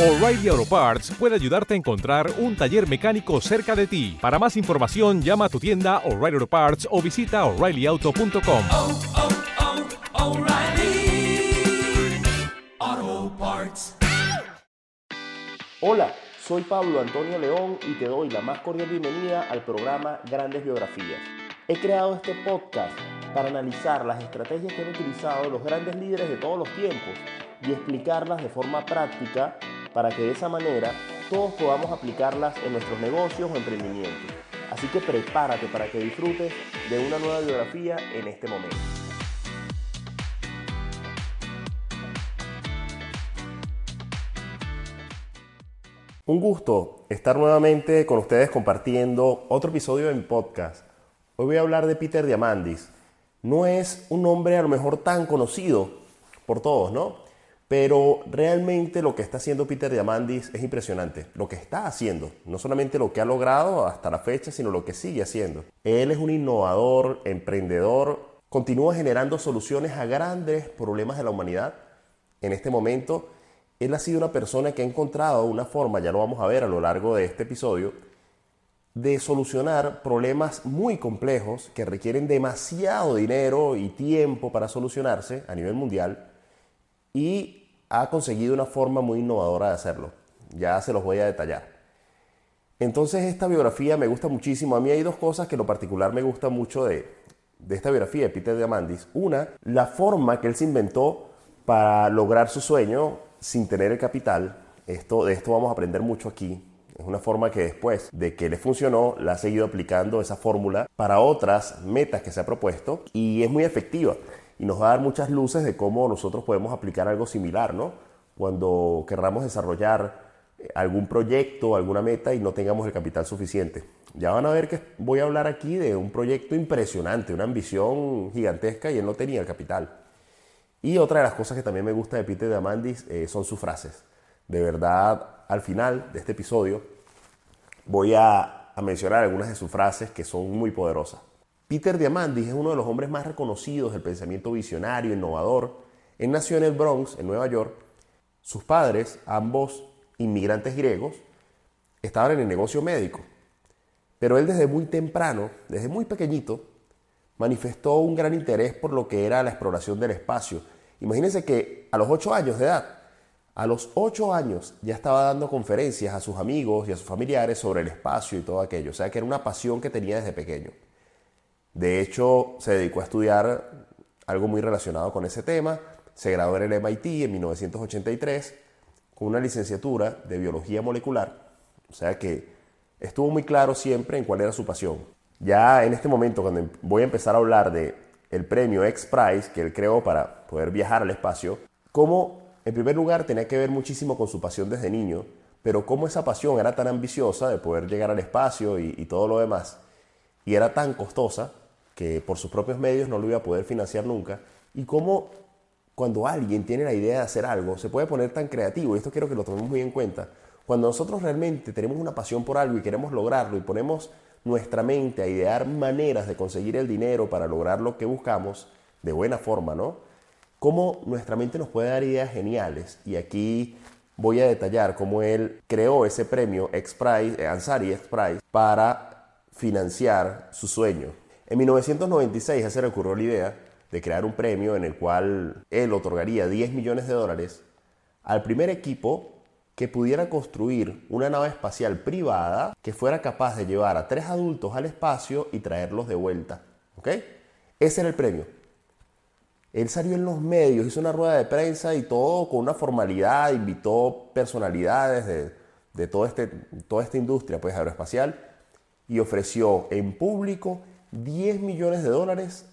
O'Reilly Auto Parts puede ayudarte a encontrar un taller mecánico cerca de ti. Para más información, llama a tu tienda O'Reilly Auto Parts o visita oreillyauto.com. oh, oh, Parts. Hola, soy Pablo Antonio León y te doy la más cordial bienvenida al programa Grandes Biografías. He creado este podcast para analizar las estrategias que han utilizado los grandes líderes de todos los tiempos y explicarlas de forma práctica para que de esa manera todos podamos aplicarlas en nuestros negocios o emprendimientos. Así que prepárate para que disfrutes de una nueva biografía en este momento. Un gusto estar nuevamente con ustedes compartiendo otro episodio en podcast. Hoy voy a hablar de Peter Diamandis. No es un nombre a lo mejor tan conocido por todos, ¿no? Pero realmente lo que está haciendo Peter Diamandis es impresionante. Lo que está haciendo, no solamente lo que ha logrado hasta la fecha, sino lo que sigue haciendo. Él es un innovador, emprendedor, continúa generando soluciones a grandes problemas de la humanidad. En este momento, él ha sido una persona que ha encontrado una forma, ya lo vamos a ver a lo largo de este episodio, de solucionar problemas muy complejos que requieren demasiado dinero y tiempo para solucionarse a nivel mundial y ha conseguido una forma muy innovadora de hacerlo. Ya se los voy a detallar. Entonces esta biografía me gusta muchísimo. A mí hay dos cosas que en lo particular me gusta mucho de, de esta biografía de Peter Diamandis. Una, la forma que él se inventó para lograr su sueño sin tener el capital. Esto, de esto vamos a aprender mucho aquí. Es una forma que después de que le funcionó, la ha seguido aplicando esa fórmula para otras metas que se ha propuesto y es muy efectiva y nos va a dar muchas luces de cómo nosotros podemos aplicar algo similar, ¿no? Cuando querramos desarrollar eh, algún proyecto, alguna meta y no tengamos el capital suficiente. Ya van a ver que voy a hablar aquí de un proyecto impresionante, una ambición gigantesca y él no tenía el capital. Y otra de las cosas que también me gusta de Peter Diamandis eh, son sus frases. De verdad, al final de este episodio voy a, a mencionar algunas de sus frases que son muy poderosas. Peter Diamandis es uno de los hombres más reconocidos del pensamiento visionario, innovador. Él nació en el Bronx, en Nueva York. Sus padres, ambos inmigrantes griegos, estaban en el negocio médico. Pero él desde muy temprano, desde muy pequeñito, manifestó un gran interés por lo que era la exploración del espacio. Imagínense que a los 8 años de edad, a los 8 años ya estaba dando conferencias a sus amigos y a sus familiares sobre el espacio y todo aquello. O sea que era una pasión que tenía desde pequeño. De hecho, se dedicó a estudiar algo muy relacionado con ese tema. Se graduó en el MIT en 1983 con una licenciatura de biología molecular. O sea que estuvo muy claro siempre en cuál era su pasión. Ya en este momento, cuando voy a empezar a hablar de el premio X Prize que él creó para poder viajar al espacio, cómo en primer lugar tenía que ver muchísimo con su pasión desde niño, pero cómo esa pasión era tan ambiciosa de poder llegar al espacio y, y todo lo demás, y era tan costosa que por sus propios medios no lo iba a poder financiar nunca, y cómo cuando alguien tiene la idea de hacer algo se puede poner tan creativo, y esto quiero que lo tomemos muy en cuenta, cuando nosotros realmente tenemos una pasión por algo y queremos lograrlo y ponemos nuestra mente a idear maneras de conseguir el dinero para lograr lo que buscamos de buena forma, ¿no? Cómo nuestra mente nos puede dar ideas geniales. Y aquí voy a detallar cómo él creó ese premio X Prize, eh, Ansari X Prize para financiar su sueño. En 1996 a se le ocurrió la idea de crear un premio en el cual él otorgaría 10 millones de dólares al primer equipo que pudiera construir una nave espacial privada que fuera capaz de llevar a tres adultos al espacio y traerlos de vuelta. ¿Ok? Ese era el premio. Él salió en los medios, hizo una rueda de prensa y todo con una formalidad, invitó personalidades de, este, toda esta industria pues, aeroespacial y ofreció en público 10 millones de dólares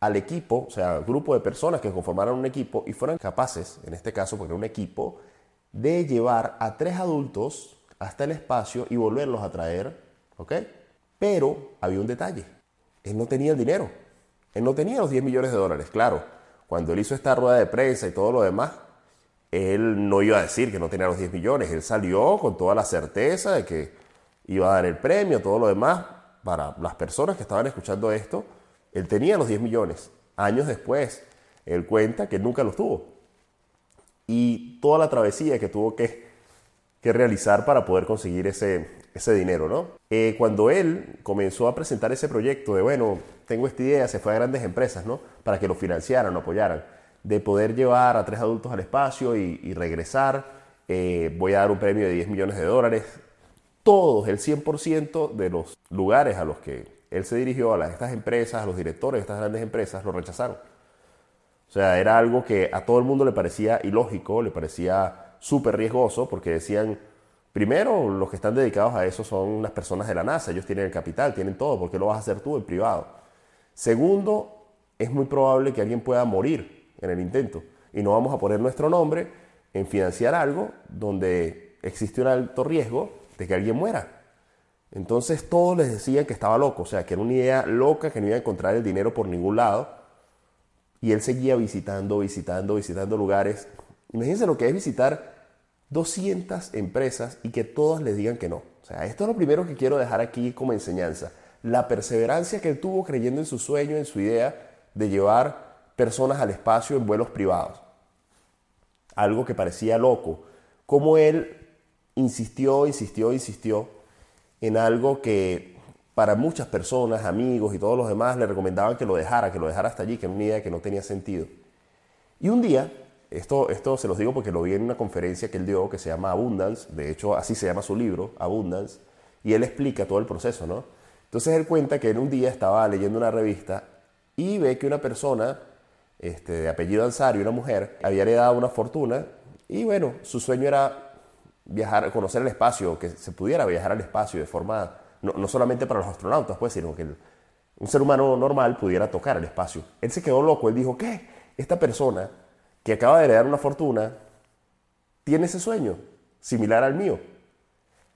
al equipo, o sea, al grupo de personas que conformaran un equipo y fueran capaces, en este caso porque era un equipo, de llevar a tres adultos hasta el espacio y volverlos a traer, ¿ok? Pero había un detalle, él no tenía el dinero, él no tenía los 10 millones de dólares, claro, cuando él hizo esta rueda de prensa y todo lo demás, él no iba a decir que no tenía los 10 millones, él salió con toda la certeza de que iba a dar el premio, todo lo demás, para las personas que estaban escuchando esto, él tenía los 10 millones. Años después, él cuenta que nunca los tuvo. y toda la travesía que tuvo que, que realizar para poder conseguir ese, ese dinero, ¿no? Eh, cuando él comenzó a presentar ese proyecto de, bueno, tengo esta idea, se fue a grandes empresas, ¿no? Para que lo financiaran, lo apoyaran, de poder llevar a tres adultos al espacio y, regresar, eh, voy a dar un premio de 10 millones de dólares. Todos, el 100% de los lugares a los que él se dirigió, a las, estas empresas, a los directores de estas grandes empresas, lo rechazaron. O sea, era algo que a todo el mundo le parecía ilógico, le parecía súper riesgoso, porque decían, primero, los que están dedicados a eso son las personas de la NASA, ellos tienen el capital, tienen todo, ¿por qué lo vas a hacer tú en privado? Segundo, es muy probable que alguien pueda morir en el intento y no vamos a poner nuestro nombre en financiar algo donde existe un alto riesgo de que alguien muera. Entonces todos les decían que estaba loco, o sea, que era una idea loca, que no iba a encontrar el dinero por ningún lado y él seguía visitando, visitando, visitando lugares. Imagínense lo que es visitar 200 empresas y que todas le digan que no. O sea, esto es lo primero que quiero dejar aquí como enseñanza. La perseverancia que él tuvo creyendo en su sueño, en su idea de llevar personas al espacio en vuelos privados. Algo que parecía loco. Como él insistió, insistió, insistió en algo que para muchas personas, amigos y todos los demás le recomendaban que lo dejara, que lo dejara hasta allí, que era una idea que no tenía sentido. Y un día, esto, esto se los digo porque lo vi en una conferencia que él dio que se llama Abundance, de hecho así se llama su libro, Abundance, y él explica todo el proceso, ¿no? Entonces él cuenta que en un día estaba leyendo una revista y ve que una persona este, de apellido Ansari, una mujer, había heredado una fortuna y bueno, su sueño era viajar, conocer el espacio, que se pudiera viajar al espacio de forma no, solamente para los astronautas, pues, sino que un ser humano normal pudiera tocar el espacio. Él se quedó loco, él dijo, ¿qué? Esta persona que acaba de heredar una fortuna tiene ese sueño, similar al mío.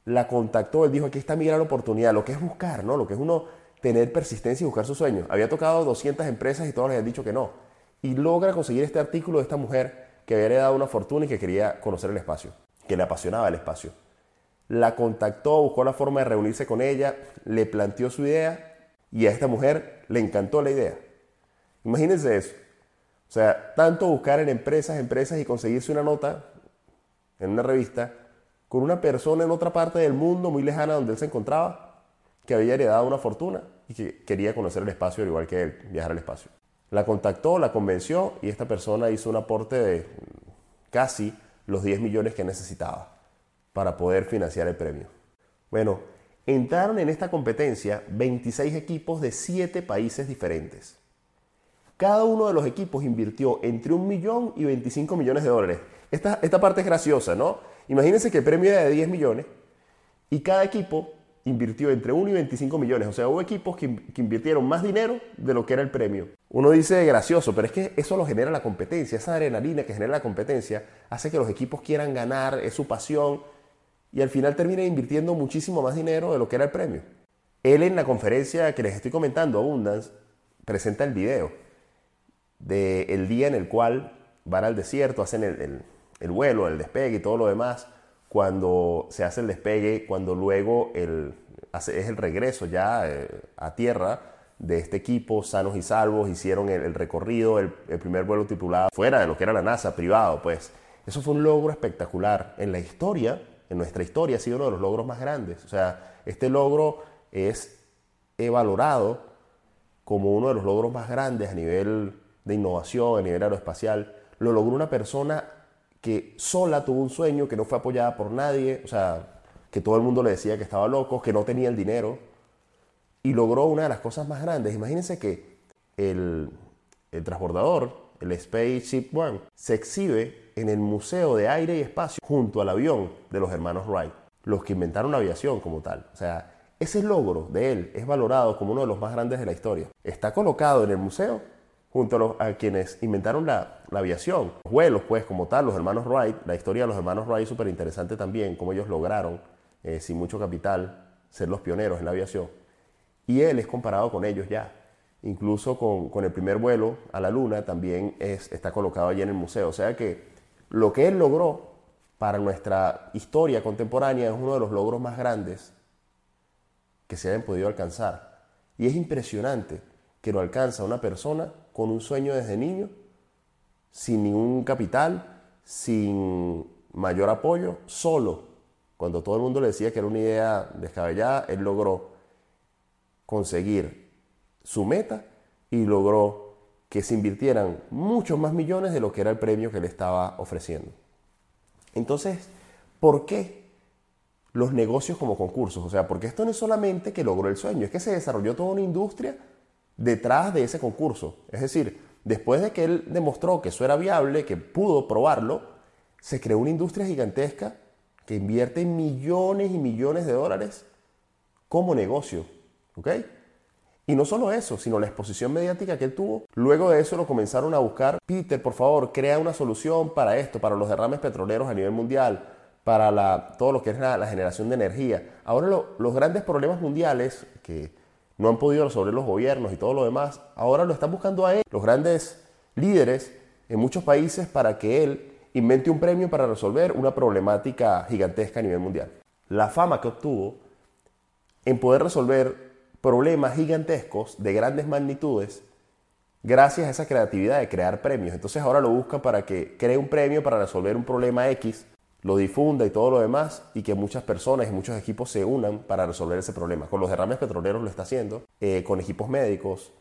La contactó, él dijo, aquí está mi gran oportunidad, lo que es buscar, ¿no? Lo que es uno tener persistencia y buscar su sueño. Había tocado 200 empresas y todos les han dicho que no. Y logra conseguir este artículo de esta mujer que había heredado una fortuna y que quería conocer el espacio, que le apasionaba el espacio la contactó, buscó la forma de reunirse con ella, le planteó su idea y a esta mujer le encantó la idea. Imagínense eso. O sea, tanto buscar en empresas, empresas y conseguirse una nota en una revista con una persona en otra parte del mundo muy lejana donde él se encontraba, que había heredado una fortuna y que quería conocer el espacio al igual que él, viajar al espacio. La contactó, la convenció y esta persona hizo un aporte de casi los 10 millones que necesitaba para poder financiar el premio. Bueno, entraron en esta competencia 26 equipos de 7 países diferentes. Cada uno de los equipos invirtió entre un millón y 25 millones de dólares. Esta, esta parte es graciosa, ¿no? Imagínense que el premio era de 10 millones y cada equipo invirtió entre 1 y 25 millones. O sea, hubo equipos que, invirtieron más dinero de lo que era el premio. Uno dice gracioso, pero es que eso lo genera la competencia. Esa adrenalina que genera la competencia hace que los equipos quieran ganar, es su pasión y al final termina invirtiendo muchísimo más dinero de lo que era el premio. Él en la conferencia que les estoy comentando, Abundance, presenta el video del día en el cual van al desierto, hacen el, vuelo, el despegue y todo lo demás, cuando se hace el despegue, cuando luego el, es el regreso ya eh, a tierra de este equipo, sanos y salvos, hicieron el, recorrido, el, el, primer vuelo titulado fuera de lo que era la NASA, privado, pues. Eso fue un logro espectacular en la historia en nuestra historia ha sido uno de los logros más grandes. O sea, este logro es valorado como uno de los logros más grandes a nivel de innovación, a nivel aeroespacial. Lo logró una persona que sola tuvo un sueño, que no fue apoyada por nadie, o sea, que todo el mundo le decía que estaba loco, que no tenía el dinero, y logró una de las cosas más grandes. Imagínense que el, el transbordador, el Spaceship One, se exhibe en el Museo de Aire y Espacio junto al avión de los hermanos Wright, los que inventaron la aviación como tal. O sea, ese logro de él es valorado como uno de los más grandes de la historia. Está colocado en el museo junto a, quienes inventaron la, aviación. Los vuelos, pues, como tal, los hermanos Wright, la historia de los hermanos Wright es súper interesante también, cómo ellos lograron, eh, sin mucho capital, ser los pioneros en la aviación. Y él es comparado con ellos ya. Incluso con, el primer vuelo a la luna también es, está colocado allí en el museo. O sea que lo que él logró para nuestra historia contemporánea es uno de los logros más grandes que se hayan podido alcanzar. Y es impresionante que lo alcanza una persona con un sueño desde niño, sin ningún capital, sin mayor apoyo, solo. Cuando todo el mundo le decía que era una idea descabellada, él logró conseguir su meta y logró que se invirtieran muchos más millones de lo que era el premio que le estaba ofreciendo. Entonces, ¿por qué los negocios como concursos? O sea, porque esto no es solamente que logró el sueño, es que se desarrolló toda una industria detrás de ese concurso. Es decir, después de que él demostró que eso era viable, que pudo probarlo, se creó una industria gigantesca que invierte millones y millones de dólares como negocio. ¿Ok? Y no solo eso, sino la exposición mediática que él tuvo. Luego de eso lo comenzaron a buscar. Peter, por favor, crea una solución para esto, para los derrames petroleros a nivel mundial, para la, todo lo que es la, generación de energía. Ahora los grandes problemas mundiales que no han podido resolver los gobiernos y todo lo demás, ahora lo están buscando a él, los grandes líderes en muchos países para que él invente un premio para resolver una problemática gigantesca a nivel mundial. La fama que obtuvo en poder resolver problemas gigantescos de grandes magnitudes gracias a esa creatividad de crear premios. Entonces ahora lo busca para que cree un premio para resolver un problema X, lo difunda y todo lo demás y que muchas personas y muchos equipos se unan para resolver ese problema. Con los derrames petroleros lo está haciendo, eh, con equipos médicos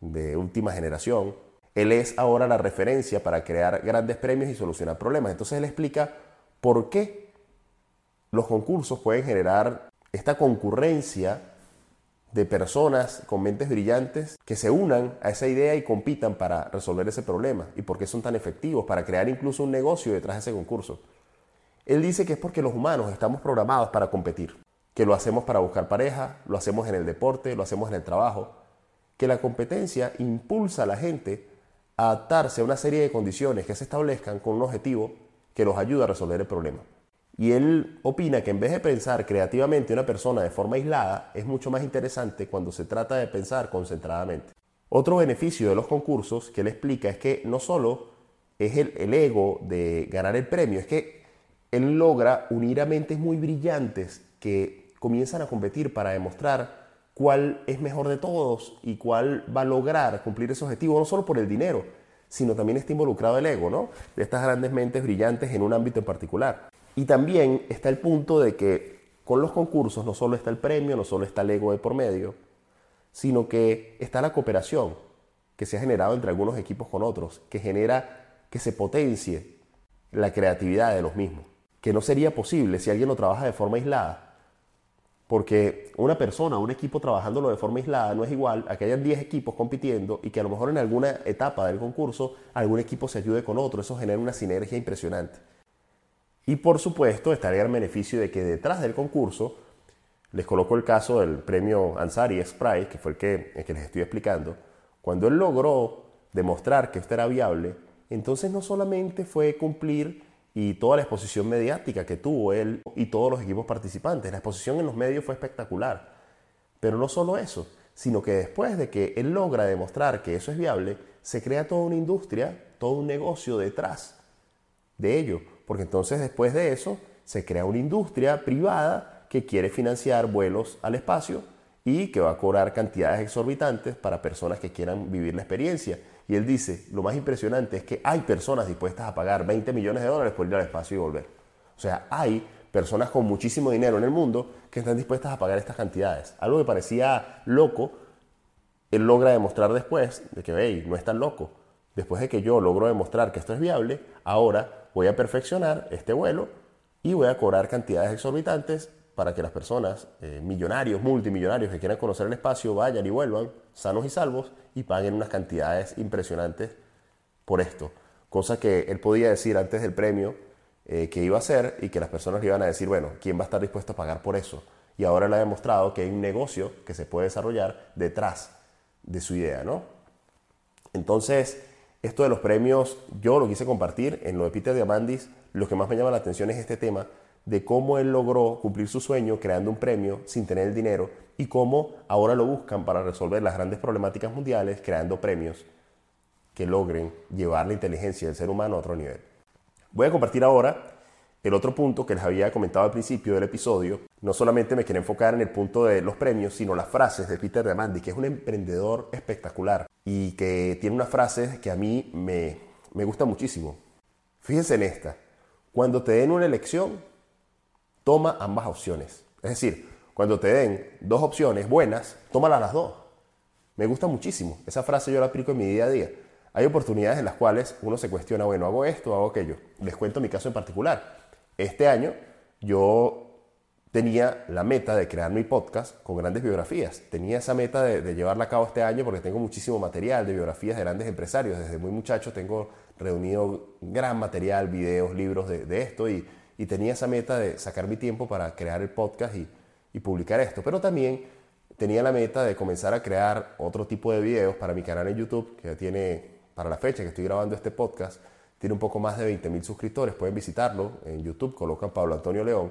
de última generación. Él es ahora la referencia para crear grandes premios y solucionar problemas. Entonces él explica por qué los concursos pueden generar esta concurrencia de personas con mentes brillantes que se unan a esa idea y compitan para resolver ese problema y por qué son tan efectivos para crear incluso un negocio detrás de ese concurso. Él dice que es porque los humanos estamos programados para competir, que lo hacemos para buscar pareja, lo hacemos en el deporte, lo hacemos en el trabajo, que la competencia impulsa a la gente a adaptarse a una serie de condiciones que se establezcan con un objetivo que los ayuda a resolver el problema. Y él opina que en vez de pensar creativamente una persona de forma aislada, es mucho más interesante cuando se trata de pensar concentradamente. Otro beneficio de los concursos que él explica es que no solo es el, ego de ganar el premio, es que él logra unir a mentes muy brillantes que comienzan a competir para demostrar cuál es mejor de todos y cuál va a lograr cumplir ese objetivo, no solo por el dinero, sino también está involucrado el ego, ¿no? De estas grandes mentes brillantes en un ámbito en particular. Y también está el punto de que con los concursos no solo está el premio, no solo está el ego de por medio, sino que está la cooperación que se ha generado entre algunos equipos con otros, que genera que se potencie la creatividad de los mismos, que no sería posible si alguien lo trabaja de forma aislada, porque una persona, un equipo trabajándolo de forma aislada no es igual a que hayan 10 equipos compitiendo y que a lo mejor en alguna etapa del concurso algún equipo se ayude con otro, eso genera una sinergia impresionante. Y por supuesto estaría el beneficio de que detrás del concurso, les coloco el caso del premio Ansari Prize, que fue el que, el que les estoy explicando, cuando él logró demostrar que esto era viable, entonces no solamente fue cumplir y toda la exposición mediática que tuvo él y todos los equipos participantes, la exposición en los medios fue espectacular, pero no solo eso, sino que después de que él logra demostrar que eso es viable, se crea toda una industria, todo un negocio detrás de ello, porque entonces después de eso se crea una industria privada que quiere financiar vuelos al espacio y que va a cobrar cantidades exorbitantes para personas que quieran vivir la experiencia. Y él dice, lo más impresionante es que hay personas dispuestas a pagar 20 millones de dólares por ir al espacio y volver. O sea, hay personas con muchísimo dinero en el mundo que están dispuestas a pagar estas cantidades. Algo que parecía loco, él logra demostrar después de que, hey, no es tan loco. Después de que yo logro demostrar que esto es viable, ahora voy a perfeccionar este vuelo y voy a cobrar cantidades exorbitantes para que las personas, eh, millonarios, multimillonarios que quieran conocer el espacio, vayan y vuelvan sanos y salvos y paguen unas cantidades impresionantes por esto. Cosa que él podía decir antes del premio eh, que iba a hacer y que las personas le iban a decir, bueno, ¿quién va a estar dispuesto a pagar por eso? Y ahora le ha demostrado que hay un negocio que se puede desarrollar detrás de su idea, ¿no? Entonces, esto de los premios, yo lo quise compartir en lo de Peter Diamandis. Lo que más me llama la atención es este tema de cómo él logró cumplir su sueño creando un premio sin tener el dinero y cómo ahora lo buscan para resolver las grandes problemáticas mundiales creando premios que logren llevar la inteligencia del ser humano a otro nivel. Voy a compartir ahora el otro punto que les había comentado al principio del episodio, no solamente me quiero enfocar en el punto de los premios, sino las frases de Peter Diamandis, que es un emprendedor espectacular y que tiene unas frases que a mí me, me gustan muchísimo. Fíjense en esta. Cuando te den una elección, toma ambas opciones. Es decir, cuando te den dos opciones buenas, tómalas las dos. Me gusta muchísimo. Esa frase yo la aplico en mi día a día. Hay oportunidades en las cuales uno se cuestiona, bueno, hago esto, hago aquello. Les cuento mi caso en particular. Este año yo tenía la meta de crear mi podcast con grandes biografías. Tenía esa meta de, llevarla a cabo este año porque tengo muchísimo material de biografías de grandes empresarios. Desde muy muchacho tengo reunido gran material, videos, libros de, esto y, tenía esa meta de sacar mi tiempo para crear el podcast y, y publicar esto. Pero también tenía la meta de comenzar a crear otro tipo de videos para mi canal en YouTube, que ya tiene, para la fecha que estoy grabando este podcast, tiene un poco más de 20 mil suscriptores. Pueden visitarlo en YouTube, colocan Pablo Antonio León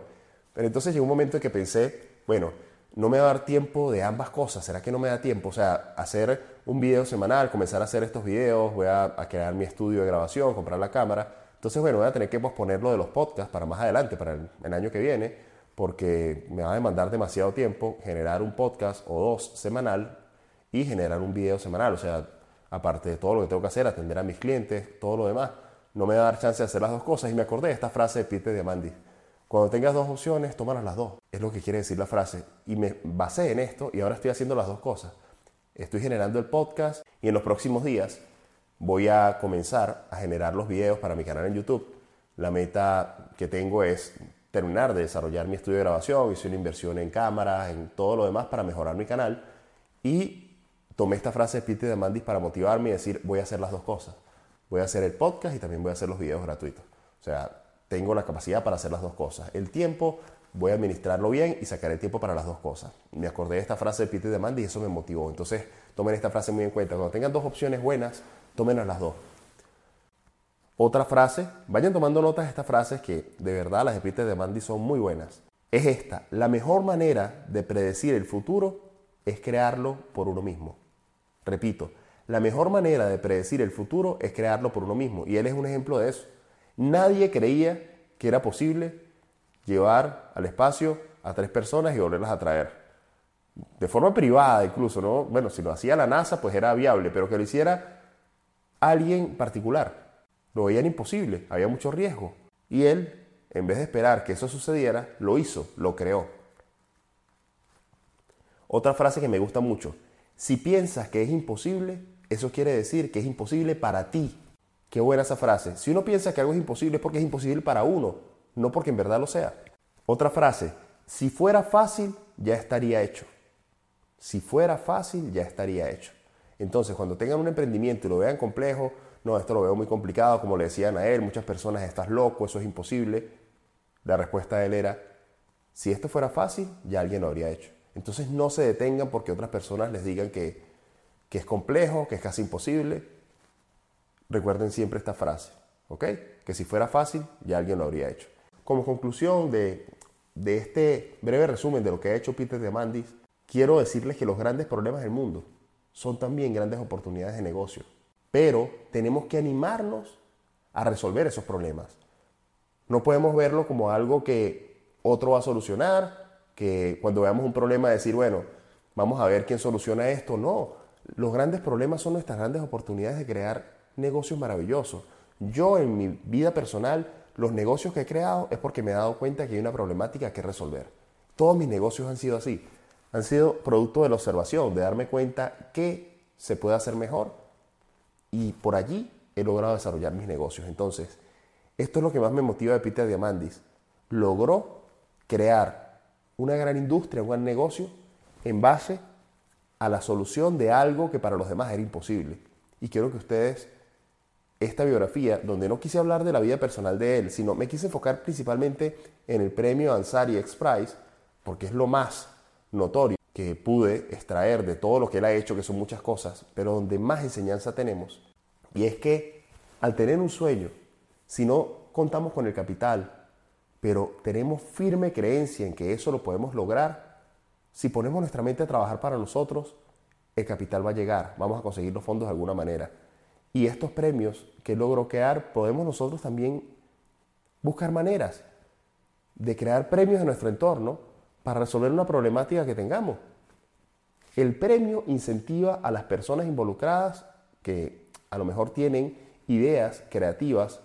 pero entonces llegó un momento en que pensé, bueno, no me va a dar tiempo de ambas cosas. ¿Será que no me da tiempo? O sea, hacer un video semanal, comenzar a hacer estos videos, voy a, crear mi estudio de grabación, comprar la cámara. Entonces, bueno, voy a tener que posponerlo de los podcasts para más adelante, para el, año que viene, porque me va a demandar demasiado tiempo generar un podcast o dos semanal y generar un video semanal. O sea, aparte de todo lo que tengo que hacer, atender a mis clientes, todo lo demás, no me va a dar chance de hacer las dos cosas. Y me acordé de esta frase de Peter Diamandis cuando tengas dos opciones, tómalas las dos. Es lo que quiere decir la frase. Y me basé en esto y ahora estoy haciendo las dos cosas. Estoy generando el podcast y en los próximos días voy a comenzar a generar los videos para mi canal en YouTube. La meta que tengo es terminar de desarrollar mi estudio de grabación, hice una inversión en cámaras, en todo lo demás para mejorar mi canal y tomé esta frase de Peter Mandis para motivarme y decir voy a hacer las dos cosas. Voy a hacer el podcast y también voy a hacer los videos gratuitos. O sea, tengo la capacidad para hacer las dos cosas. El tiempo voy a administrarlo bien y sacar el tiempo para las dos cosas. Me acordé de esta frase de Peter Demandi y eso me motivó. Entonces, tomen esta frase muy en cuenta. Cuando tengan dos opciones buenas, tomen las dos. Otra frase, vayan tomando notas de estas frases que de verdad las de Peter Demandi son muy buenas. Es esta, la mejor manera de predecir el futuro es crearlo por uno mismo. Repito, la mejor manera de predecir el futuro es crearlo por uno mismo. Y él es un ejemplo de eso. Nadie creía que era posible llevar al espacio a tres personas y volverlas a traer. De forma privada incluso, ¿no? Bueno, si lo hacía la NASA, pues era viable, pero que lo hiciera alguien particular. Lo veían imposible, había mucho riesgo. Y él, en vez de esperar que eso sucediera, lo hizo, lo creó. Otra frase que me gusta mucho, si piensas que es imposible, eso quiere decir que es imposible para ti. Qué buena esa frase. Si uno piensa que algo es imposible es porque es imposible para uno, no porque en verdad lo sea. Otra frase, si fuera fácil, ya estaría hecho. Si fuera fácil, ya estaría hecho. Entonces, cuando tengan un emprendimiento y lo vean complejo, no, esto lo veo muy complicado, como le decían a él, muchas personas, estás loco, eso es imposible. La respuesta de él era, si esto fuera fácil, ya alguien lo habría hecho. Entonces no se detengan porque otras personas les digan que, que es complejo, que es casi imposible recuerden siempre esta frase, ¿ok? Que si fuera fácil, ya alguien lo habría hecho. Como conclusión de, este breve resumen de lo que ha hecho Peter Diamandis, quiero decirles que los grandes problemas del mundo son también grandes oportunidades de negocio. Pero tenemos que animarnos a resolver esos problemas. No podemos verlo como algo que otro va a solucionar, que cuando veamos un problema decir, bueno, vamos a ver quién soluciona esto. No, los grandes problemas son nuestras grandes oportunidades de crear negocios maravillosos. Yo en mi vida personal, los negocios que he creado es porque me he dado cuenta que hay una problemática que resolver. Todos mis negocios han sido así. Han sido producto de la observación, de darme cuenta que se puede hacer mejor y por allí he logrado desarrollar mis negocios. Entonces, esto es lo que más me motiva de Peter Diamandis. Logró crear una gran industria, un gran negocio en base a la solución de algo que para los demás era imposible. Y quiero que ustedes esta biografía, donde no quise hablar de la vida personal de él, sino me quise enfocar principalmente en el premio Ansari X Prize, porque es lo más notorio que pude extraer de todo lo que él ha hecho, que son muchas cosas, pero donde más enseñanza tenemos. Y es que al tener un sueño, si no contamos con el capital, pero tenemos firme creencia en que eso lo podemos lograr, si ponemos nuestra mente a trabajar para nosotros, el capital va a llegar, vamos a conseguir los fondos de alguna manera. Y estos premios que logro crear, podemos nosotros también buscar maneras de crear premios en nuestro entorno para resolver una problemática que tengamos. El premio incentiva a las personas involucradas que a lo mejor tienen ideas creativas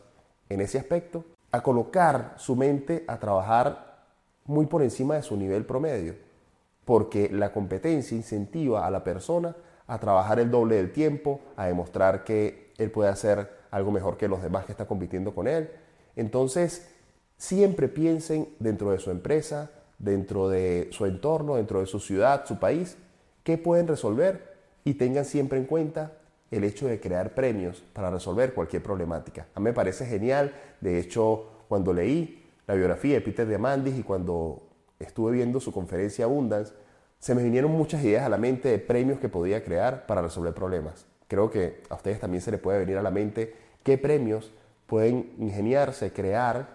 en ese aspecto, a colocar su mente a trabajar muy por encima de su nivel promedio, porque la competencia incentiva a la persona a trabajar el doble del tiempo, a demostrar que él puede hacer algo mejor que los demás que están compitiendo con él. Entonces, siempre piensen dentro de su empresa, dentro de su entorno, dentro de su ciudad, su país, qué pueden resolver y tengan siempre en cuenta el hecho de crear premios para resolver cualquier problemática. A mí me parece genial, de hecho, cuando leí la biografía de Peter Diamandis y cuando estuve viendo su conferencia Abundance, se me vinieron muchas ideas a la mente de premios que podía crear para resolver problemas. Creo que a ustedes también se les puede venir a la mente qué premios pueden ingeniarse, crear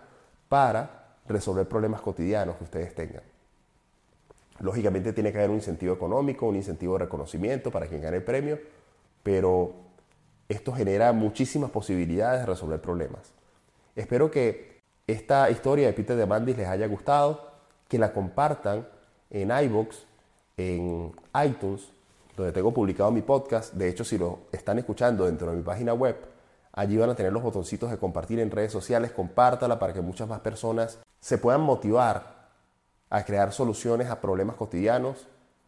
para resolver problemas cotidianos que ustedes tengan. Lógicamente tiene que haber un incentivo económico, un incentivo de reconocimiento para quien gane el premio, pero esto genera muchísimas posibilidades de resolver problemas. Espero que esta historia de Peter Diamandis les haya gustado, que la compartan en iBox, en iTunes, donde tengo publicado mi podcast. De hecho, si lo están escuchando dentro de mi página web, allí van a tener los botoncitos de compartir en redes sociales. Compártala para que muchas más personas se puedan motivar a crear soluciones a problemas cotidianos,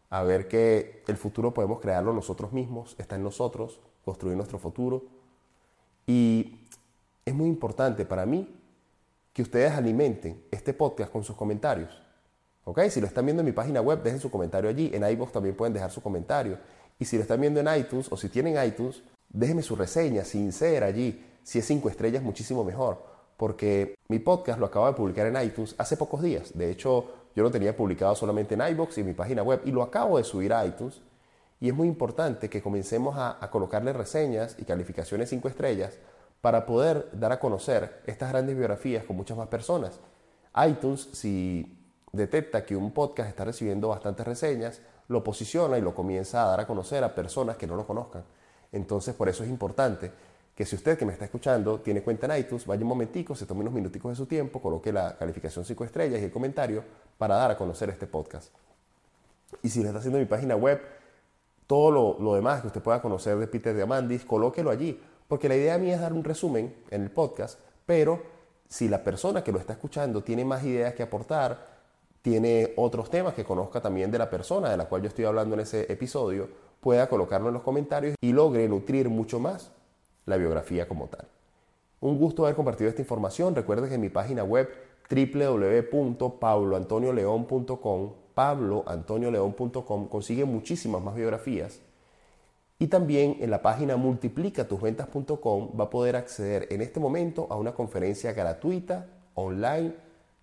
a ver que el futuro podemos crearlo nosotros mismos, está en nosotros, construir nuestro futuro. Y es muy importante para mí que ustedes alimenten este podcast con sus comentarios. ¿Ok? Si lo están viendo en mi página web, dejen su comentario allí. En iVoox también pueden dejar su comentario. Y si lo están viendo en iTunes o si tienen iTunes, déjenme su reseña sincera allí. Si es cinco estrellas, muchísimo mejor. Porque mi podcast lo acabo de publicar en iTunes hace pocos días. De hecho, yo lo tenía publicado solamente en iVoox y en mi página web y lo acabo de subir a iTunes. Y es muy importante que comencemos a, a colocarle reseñas y calificaciones cinco estrellas para poder dar a conocer estas grandes biografías con muchas más personas. iTunes, si detecta que un podcast está recibiendo bastantes reseñas, lo posiciona y lo comienza a dar a conocer a personas que no lo conozcan. Entonces, por eso es importante que si usted que me está escuchando tiene cuenta en iTunes, vaya un momentico, se tome unos minuticos de su tiempo, coloque la calificación 5 estrellas y el comentario para dar a conocer este podcast. Y si le está haciendo mi página web, todo lo, lo, demás que usted pueda conocer de Peter Diamandis, colóquelo allí, porque la idea mía es dar un resumen en el podcast, pero si la persona que lo está escuchando tiene más ideas que aportar, tiene otros temas que conozca también de la persona de la cual yo estoy hablando en ese episodio, pueda colocarlo en los comentarios y logre nutrir mucho más la biografía como tal. Un gusto haber compartido esta información. Recuerden que en mi página web www.pabloantonioleon.com pabloantonioleon.com consigue muchísimas más biografías y también en la página multiplicatusventas.com va a poder acceder en este momento a una conferencia gratuita online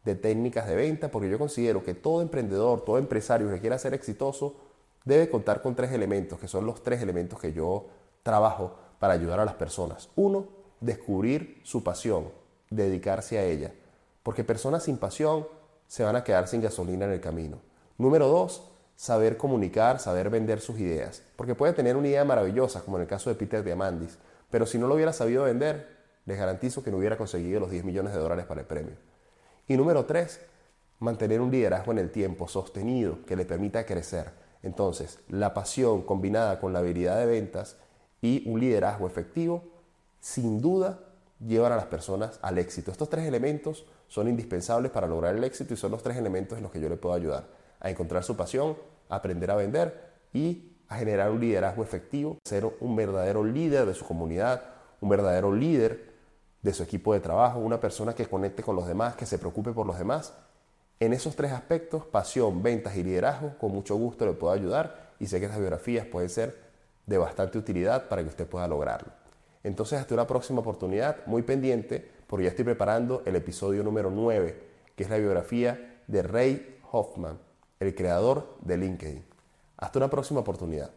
de técnicas de venta, porque yo considero que todo emprendedor, todo empresario que quiera ser exitoso, debe contar con tres elementos, que son los tres elementos que yo trabajo para ayudar a las personas. Uno, descubrir su pasión, dedicarse a ella, porque personas sin pasión se van a quedar sin gasolina en el camino. Número dos, saber comunicar, saber vender sus ideas, porque puede tener una idea maravillosa, como en el caso de Peter Diamandis, pero si no lo hubiera sabido vender, les garantizo que no hubiera conseguido los 10 millones de dólares para el premio. Y número tres, mantener un liderazgo en el tiempo sostenido que le permita crecer. Entonces, la pasión combinada con la habilidad de ventas y un liderazgo efectivo, sin duda, llevan a las personas al éxito. Estos tres elementos son indispensables para lograr el éxito y son los tres elementos en los que yo le puedo ayudar. A encontrar su pasión, aprender a vender y a generar un liderazgo efectivo, ser un verdadero líder de su comunidad, un verdadero líder de su equipo de trabajo, una persona que conecte con los demás, que se preocupe por los demás. En esos tres aspectos, pasión, ventas y liderazgo, con mucho gusto le puedo ayudar y sé que estas biografías pueden ser de bastante utilidad para que usted pueda lograrlo. Entonces, hasta una próxima oportunidad, muy pendiente, porque ya estoy preparando el episodio número 9, que es la biografía de Ray Hoffman, el creador de LinkedIn. Hasta una próxima oportunidad.